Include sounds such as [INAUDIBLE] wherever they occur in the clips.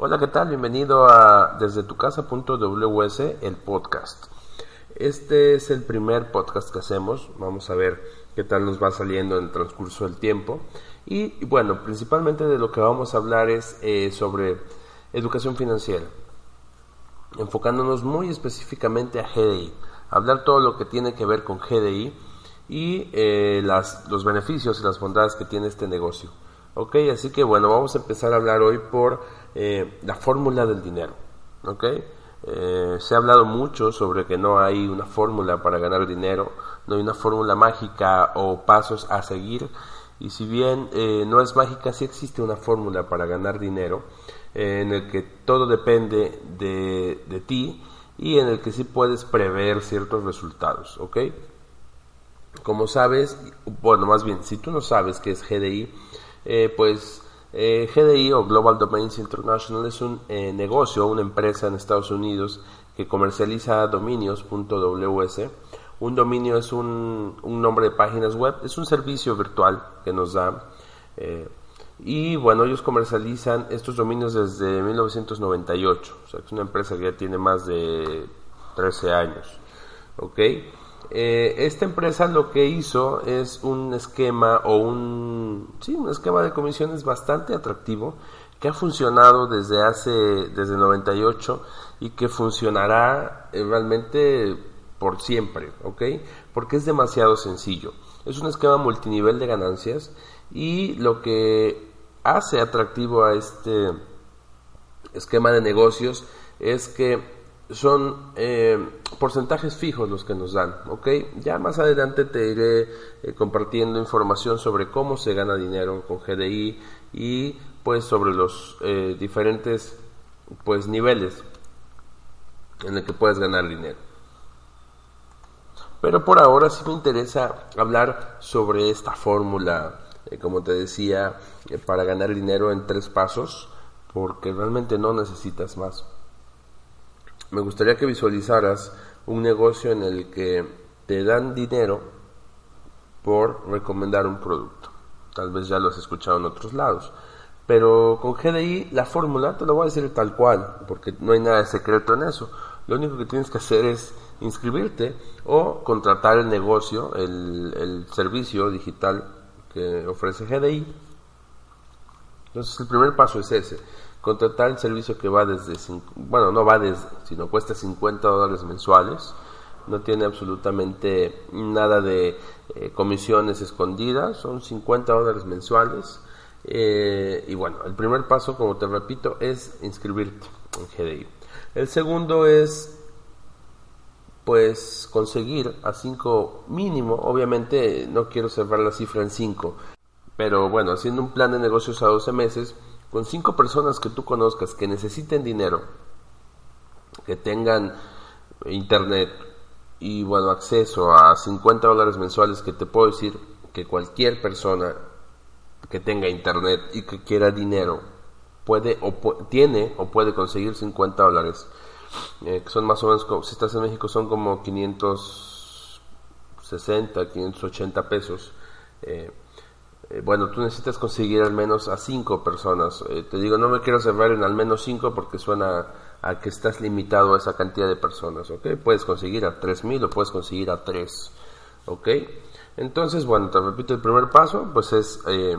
Hola, ¿qué tal? Bienvenido a desde tu casa.ws, el podcast. Este es el primer podcast que hacemos. Vamos a ver qué tal nos va saliendo en el transcurso del tiempo. Y, bueno, principalmente de lo que vamos a hablar es eh, sobre educación financiera, enfocándonos muy específicamente a GDI, hablar todo lo que tiene que ver con GDI y eh, los beneficios y las bondades que tiene este negocio. Ok, así que bueno, vamos a empezar a hablar hoy por eh, la fórmula del dinero. Ok, eh, se ha hablado mucho sobre que no hay una fórmula para ganar dinero, no hay una fórmula mágica o pasos a seguir. Y si bien no es mágica, sí existe una fórmula para ganar dinero en el que todo depende de, de ti y en el que sí puedes prever ciertos resultados. ¿Ok? Como sabes, bueno, más bien, si tú no sabes qué es GDI, eh, pues eh, GDI o Global Domains International es un eh, negocio, una empresa en Estados Unidos que comercializa dominios.ws. Un dominio es un, un, nombre de páginas web, es un servicio virtual que nos da. y bueno, ellos comercializan estos dominios desde 1998, o sea, es una empresa que ya tiene más de 13 años. ¿Ok? Eh, esta empresa lo que hizo es un esquema o un, sí, un esquema de comisiones bastante atractivo que ha funcionado desde hace, desde 98 y que funcionará eh, realmente por siempre, ¿ok? Porque es demasiado sencillo. Es un esquema multinivel de ganancias y lo que hace atractivo a este esquema de negocios es que son eh, porcentajes fijos los que nos dan, ¿ok? Ya más adelante te iré eh, compartiendo información sobre cómo se gana dinero con GDI y pues sobre los eh, diferentes pues niveles en el que puedes ganar dinero. Pero por ahora sí me interesa hablar sobre esta fórmula, como te decía, para ganar dinero en tres pasos, porque realmente no necesitas más me gustaría que visualizaras un negocio en el que te dan dinero por recomendar un producto. Tal vez ya lo has escuchado en otros lados. Pero con GDI la fórmula te lo voy a decir tal cual, porque no hay nada de secreto en eso. Lo único que tienes que hacer es inscribirte o contratar el negocio, el, el servicio digital que ofrece GDI. Entonces el primer paso es ese contratar el servicio que va desde, bueno, no va desde, sino cuesta 50 dólares mensuales, no tiene absolutamente nada de eh, comisiones escondidas, son 50 dólares mensuales. Eh, y bueno, el primer paso, como te repito, es inscribirte en GDI. El segundo es, pues, conseguir a 5 mínimo. Obviamente, no quiero cerrar la cifra en 5, pero bueno, haciendo un plan de negocios a 12 meses, con cinco personas que tú conozcas que necesiten dinero, que tengan internet y bueno, acceso a 50 dólares mensuales, que te puedo decir que cualquier persona que tenga internet y que quiera dinero puede o tiene o puede conseguir 50 dólares, eh, que son más o menos, como, si estás en México, son como 560, 580 pesos. Eh, eh, bueno, tú necesitas conseguir al menos a cinco personas. Eh, te digo, no me quiero cerrar en al menos cinco porque suena a que estás limitado a esa cantidad de personas, ¿ok? Puedes conseguir a tres mil o puedes conseguir a tres, ¿ok? Entonces, bueno, te repito, el primer paso, pues es eh,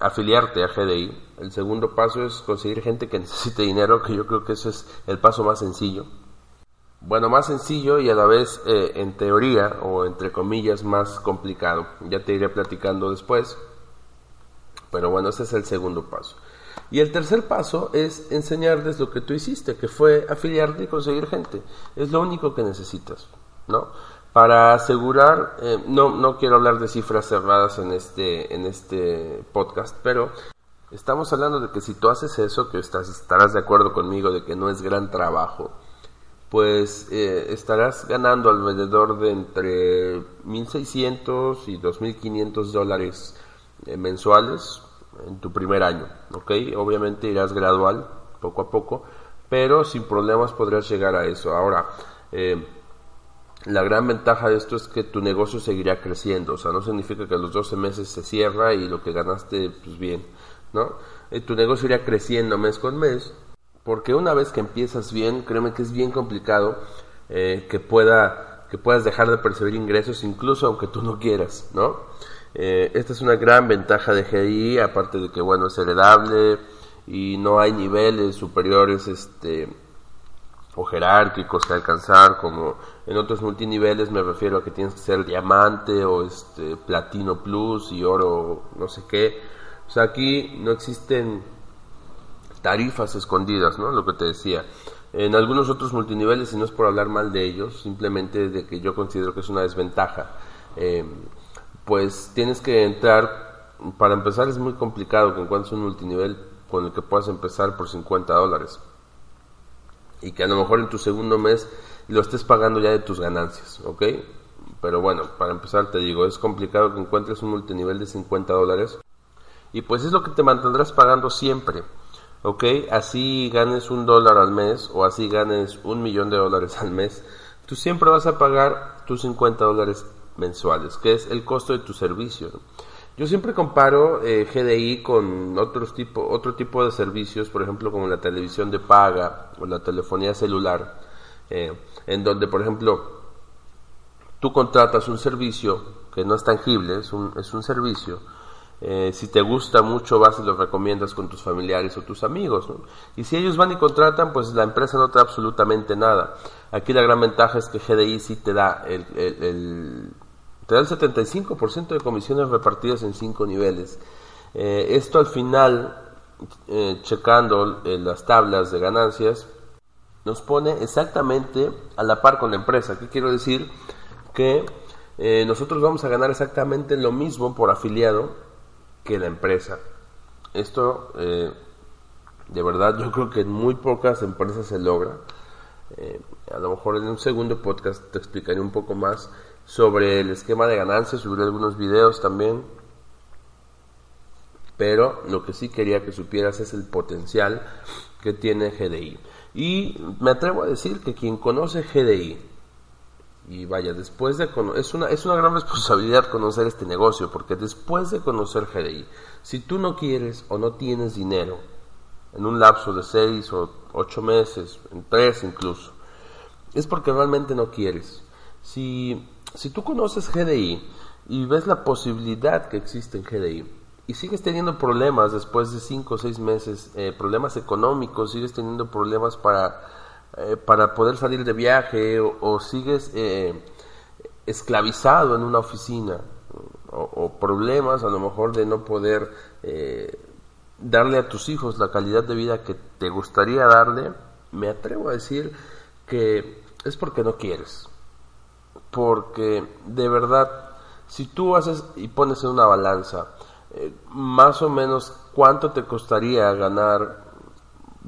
afiliarte a GDI. El segundo paso es conseguir gente que necesite dinero, que yo creo que ese es el paso más sencillo. Bueno, más sencillo y a la vez en teoría o entre comillas más complicado. Ya te iré platicando después. Pero bueno, ese es el segundo paso. Y el tercer paso es enseñarles lo que tú hiciste, que fue afiliarte y conseguir gente. Es lo único que necesitas, ¿no? Para asegurar, eh, no, no quiero hablar de cifras cerradas en este, en este podcast, pero estamos hablando de que si tú haces eso, que estás, estarás de acuerdo conmigo de que no es gran trabajo, pues eh, estarás ganando alrededor de entre 1.600 y 2.500 dólares eh, mensuales en tu primer año, ¿ok? Obviamente irás gradual, poco a poco, pero sin problemas podrías llegar a eso. Ahora, eh, la gran ventaja de esto es que tu negocio seguirá creciendo, o sea, no significa que a los 12 meses se cierra y lo que ganaste, pues bien, ¿no? Eh, tu negocio irá creciendo mes con mes Porque una vez que empiezas bien, créeme que es bien complicado eh, que, pueda, que puedas dejar de percibir ingresos incluso aunque tú no quieras, ¿no? Eh, esta es una gran ventaja de GDI, aparte de que, bueno, es heredable y no hay niveles superiores este, o jerárquicos que alcanzar, como en otros multiniveles me refiero a que tienes que ser diamante o este, platino plus y oro no sé qué. O sea, aquí no existen tarifas escondidas, ¿no? Lo que te decía. En algunos otros multiniveles, y no es por hablar mal de ellos, simplemente de que yo considero que es una desventaja. Eh, pues tienes que entrar, para empezar es muy complicado que encuentres un multinivel con el que puedas empezar por 50 dólares y que a lo mejor en tu segundo mes lo estés pagando ya de tus ganancias, ¿ok? Pero bueno, para empezar te digo, es complicado que encuentres un multinivel de 50 dólares y pues es lo que te mantendrás pagando siempre, ¿ok? Así ganes un dólar al mes o así ganes un millón de dólares al mes, tú siempre vas a pagar tus 50 dólares mensuales, que es el costo de tu servicio. Yo siempre comparo eh, GDI con otros tipo, otro tipo de servicios, por ejemplo, como la televisión de paga o la telefonía celular, eh, en donde, por ejemplo, tú contratas un servicio que no es tangible, es un, es un servicio. Eh, si te gusta mucho, vas y lo recomiendas con tus familiares o tus amigos. Y si ellos van y contratan, pues la empresa no te da absolutamente nada. Aquí la gran ventaja es que GDI sí te da el te da el 75% de comisiones repartidas en cinco niveles. Eh, esto al final, eh, checando las tablas de ganancias, nos pone exactamente a la par con la empresa. ¿Qué quiero decir? Que nosotros vamos a ganar exactamente lo mismo por afiliado que la empresa. Esto, de verdad, yo creo que en muy pocas empresas se logra. a lo mejor en un segundo podcast te explicaré un poco más sobre el esquema de ganancias, subiré algunos videos también. Pero lo que sí quería que supieras es el potencial que tiene GDI. Y me atrevo a decir que quien conoce GDI, y vaya, después de es una, es una gran responsabilidad conocer este negocio, porque después de conocer GDI, si tú no quieres o no tienes dinero en un lapso de 6 o 8 meses, en 3 incluso, es porque realmente no quieres. Si si tú conoces GDI y ves la posibilidad que existe en GDI y sigues teniendo problemas después de 5 o 6 meses, eh, problemas económicos, sigues teniendo problemas para, eh, para poder salir de viaje o, sigues eh, esclavizado en una oficina o, problemas a lo mejor de no poder darle a tus hijos la calidad de vida que te gustaría darle, me atrevo a decir que es porque no quieres. Porque de verdad, si tú haces y pones en una balanza, eh, más o menos cuánto te costaría ganar,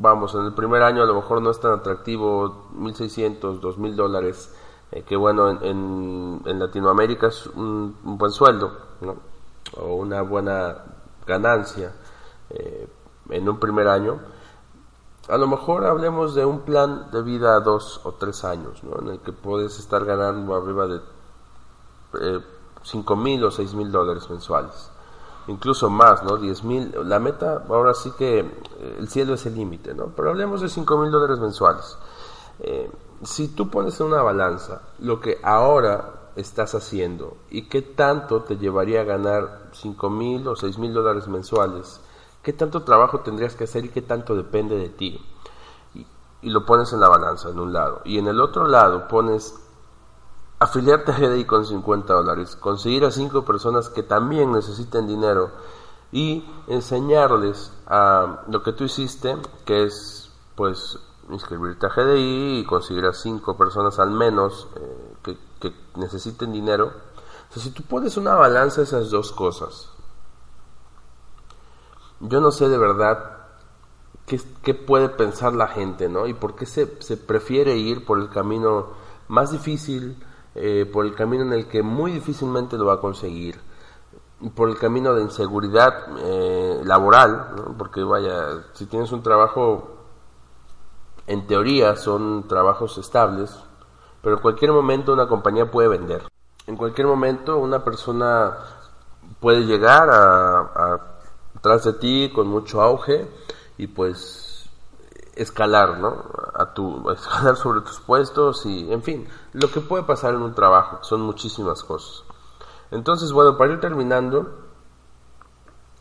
vamos, en el primer año a lo mejor no es tan atractivo, 1.600, 2.000 dólares, eh, que bueno, en, Latinoamérica es un, buen sueldo, ¿no? o una buena ganancia eh, en un primer año a lo mejor hablemos de un plan de vida a dos o tres años, ¿no? en el que puedes estar ganando arriba de eh, cinco mil o seis mil dólares mensuales, incluso más, ¿no? Diez mil. La meta, ahora sí que eh, el cielo es el límite, ¿no? Pero hablemos de cinco mil dólares mensuales. Eh, si tú pones en una balanza lo que ahora estás haciendo y qué tanto te llevaría a ganar cinco mil o seis mil dólares mensuales, qué tanto trabajo tendrías que hacer y qué tanto depende de ti. Y, lo pones en la balanza, en un lado. Y en el otro lado pones afiliarte a GDI con 50 dólares, conseguir a cinco personas que también necesiten dinero y enseñarles a lo que tú hiciste, que es pues inscribirte a GDI y conseguir a cinco personas al menos eh, que, necesiten dinero. Si tú pones una balanza esas dos cosas, yo no sé de verdad qué, puede pensar la gente, ¿no? Y por qué se, prefiere ir por el camino más difícil, eh, por el camino en el que muy difícilmente lo va a conseguir, por el camino de inseguridad eh, laboral. Porque vaya, si tienes un trabajo, en teoría son trabajos estables, pero en cualquier momento una compañía puede vender. En cualquier momento una persona puede llegar a, a tras de ti con mucho auge y pues escalar, ¿no? A tu, escalar sobre tus puestos y, en fin, lo que puede pasar en un trabajo, son muchísimas cosas. Entonces, bueno, para ir terminando,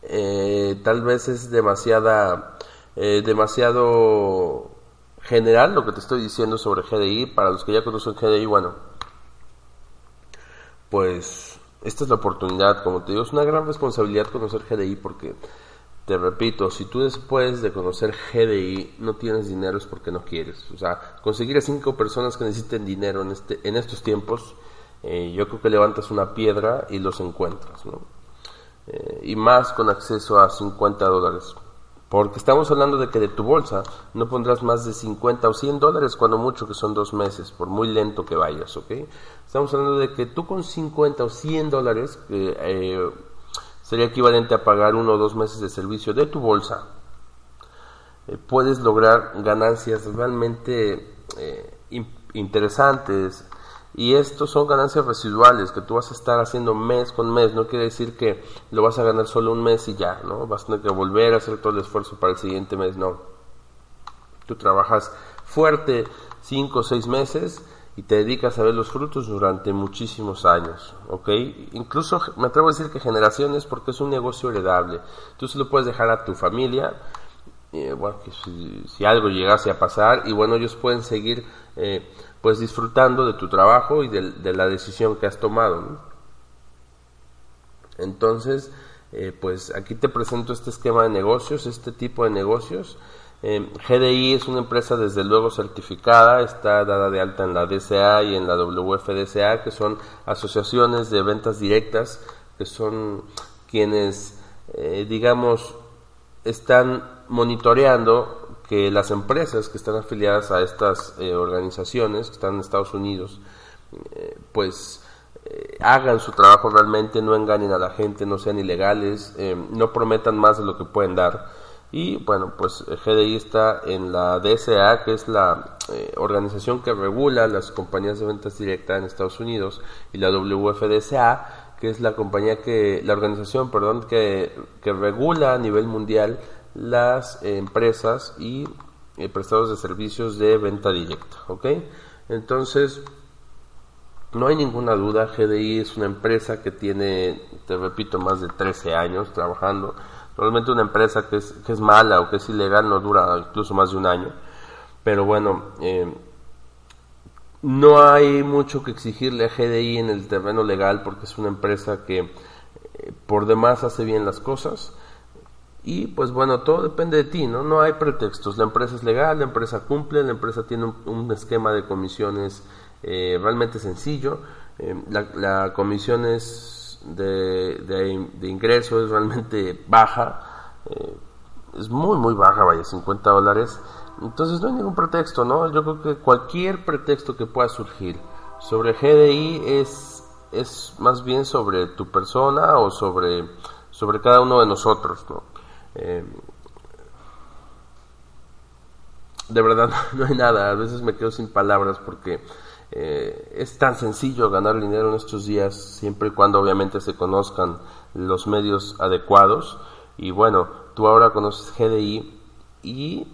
eh, tal vez es demasiada, eh, demasiado general lo que te estoy diciendo sobre GDI. Para los que ya conocen GDI, bueno, pues esta es la oportunidad, como te digo, es una gran responsabilidad conocer GDI porque te repito, si tú después de conocer GDI no tienes dinero es porque no quieres. O sea, conseguir a cinco personas que necesiten dinero en, este, en estos tiempos, eh, yo creo que levantas una piedra y los encuentras, ¿no? Eh, y más con acceso a 50 dólares. Porque estamos hablando de que de tu bolsa no pondrás más de 50 o 100 dólares, cuando mucho que son dos meses, por muy lento que vayas, ¿ok? Estamos hablando de que tú con 50 o 100 dólares, eh, sería equivalente a pagar uno o dos meses de servicio de tu bolsa, eh, puedes lograr ganancias realmente eh, interesantes y estos son ganancias residuales que tú vas a estar haciendo mes con mes. No quiere decir que lo vas a ganar solo un mes y ya, ¿no? Vas a tener que volver a hacer todo el esfuerzo para el siguiente mes, no. Tú trabajas fuerte cinco o seis meses y te dedicas a ver los frutos durante muchísimos años, ¿ok? Incluso me atrevo a decir que generaciones porque es un negocio heredable. Tú se lo puedes dejar a tu familia, eh, que si, algo llegase a pasar y bueno, ellos pueden seguir eh, pues disfrutando de tu trabajo y de, la decisión que has tomado. Entonces, eh, pues aquí te presento este esquema de negocios, este tipo de negocios eh, GDI es una empresa desde luego certificada, está dada de alta en la DCA y en la WFDCA, que son asociaciones de ventas directas, que son quienes, eh, digamos, están monitoreando que las empresas que están afiliadas a estas eh, organizaciones, que están en Estados Unidos, pues hagan su trabajo realmente, no engañen a la gente, no sean ilegales, no prometan más de lo que pueden dar y bueno, pues GDI está en la DSA, que es la eh, organización que regula las compañías de ventas directas en Estados Unidos, y la WFDSA, que es la compañía que, la organización, perdón, que, que regula a nivel mundial las empresas y eh, prestados de servicios de venta directa, ¿ok? Entonces, no hay ninguna duda, GDI es una empresa que tiene, te repito, más de 13 años trabajando Normalmente una empresa que es, que es mala o que es ilegal no dura incluso más de un año. Pero bueno, eh, no hay mucho que exigirle a GDI en el terreno legal porque es una empresa que eh, por demás hace bien las cosas. Y pues bueno, todo depende de ti, ¿no? No hay pretextos. La empresa es legal, la empresa cumple, la empresa tiene un, esquema de comisiones eh, realmente sencillo. la, la comisión es de, de, ingreso es realmente baja, eh, es muy, muy baja, vaya, 50 dólares. Entonces no hay ningún pretexto, ¿no? Yo creo que cualquier pretexto que pueda surgir sobre GDI es, es más bien sobre tu persona o sobre, sobre cada uno de nosotros, ¿no? Eh, de verdad [LAUGHS] no hay nada, a veces me quedo sin palabras porque eh, es tan sencillo ganar dinero en estos días, siempre y cuando obviamente se conozcan los medios adecuados. Y bueno, tú ahora conoces GDI y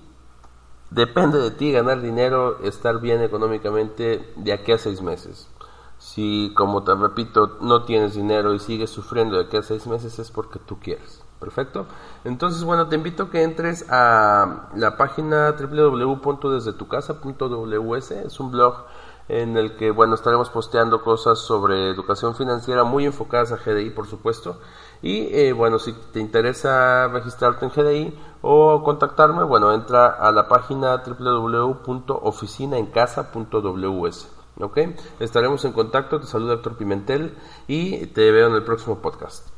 depende de ti ganar dinero, estar bien económicamente de aquí a seis meses. Si, como te repito, no tienes dinero y sigues sufriendo de aquí a seis meses es porque tú quieres. Perfecto. Entonces, bueno, te invito a que entres a la página www.desdetucasa.ws. Es un blog en el que bueno estaremos posteando cosas sobre educación financiera muy enfocadas a GDI por supuesto. Y eh, bueno si te interesa registrarte en GDI o contactarme bueno entra a la página www.oficinaencasa.ws ok estaremos en contacto. Te saluda Héctor Pimentel y te veo en el próximo podcast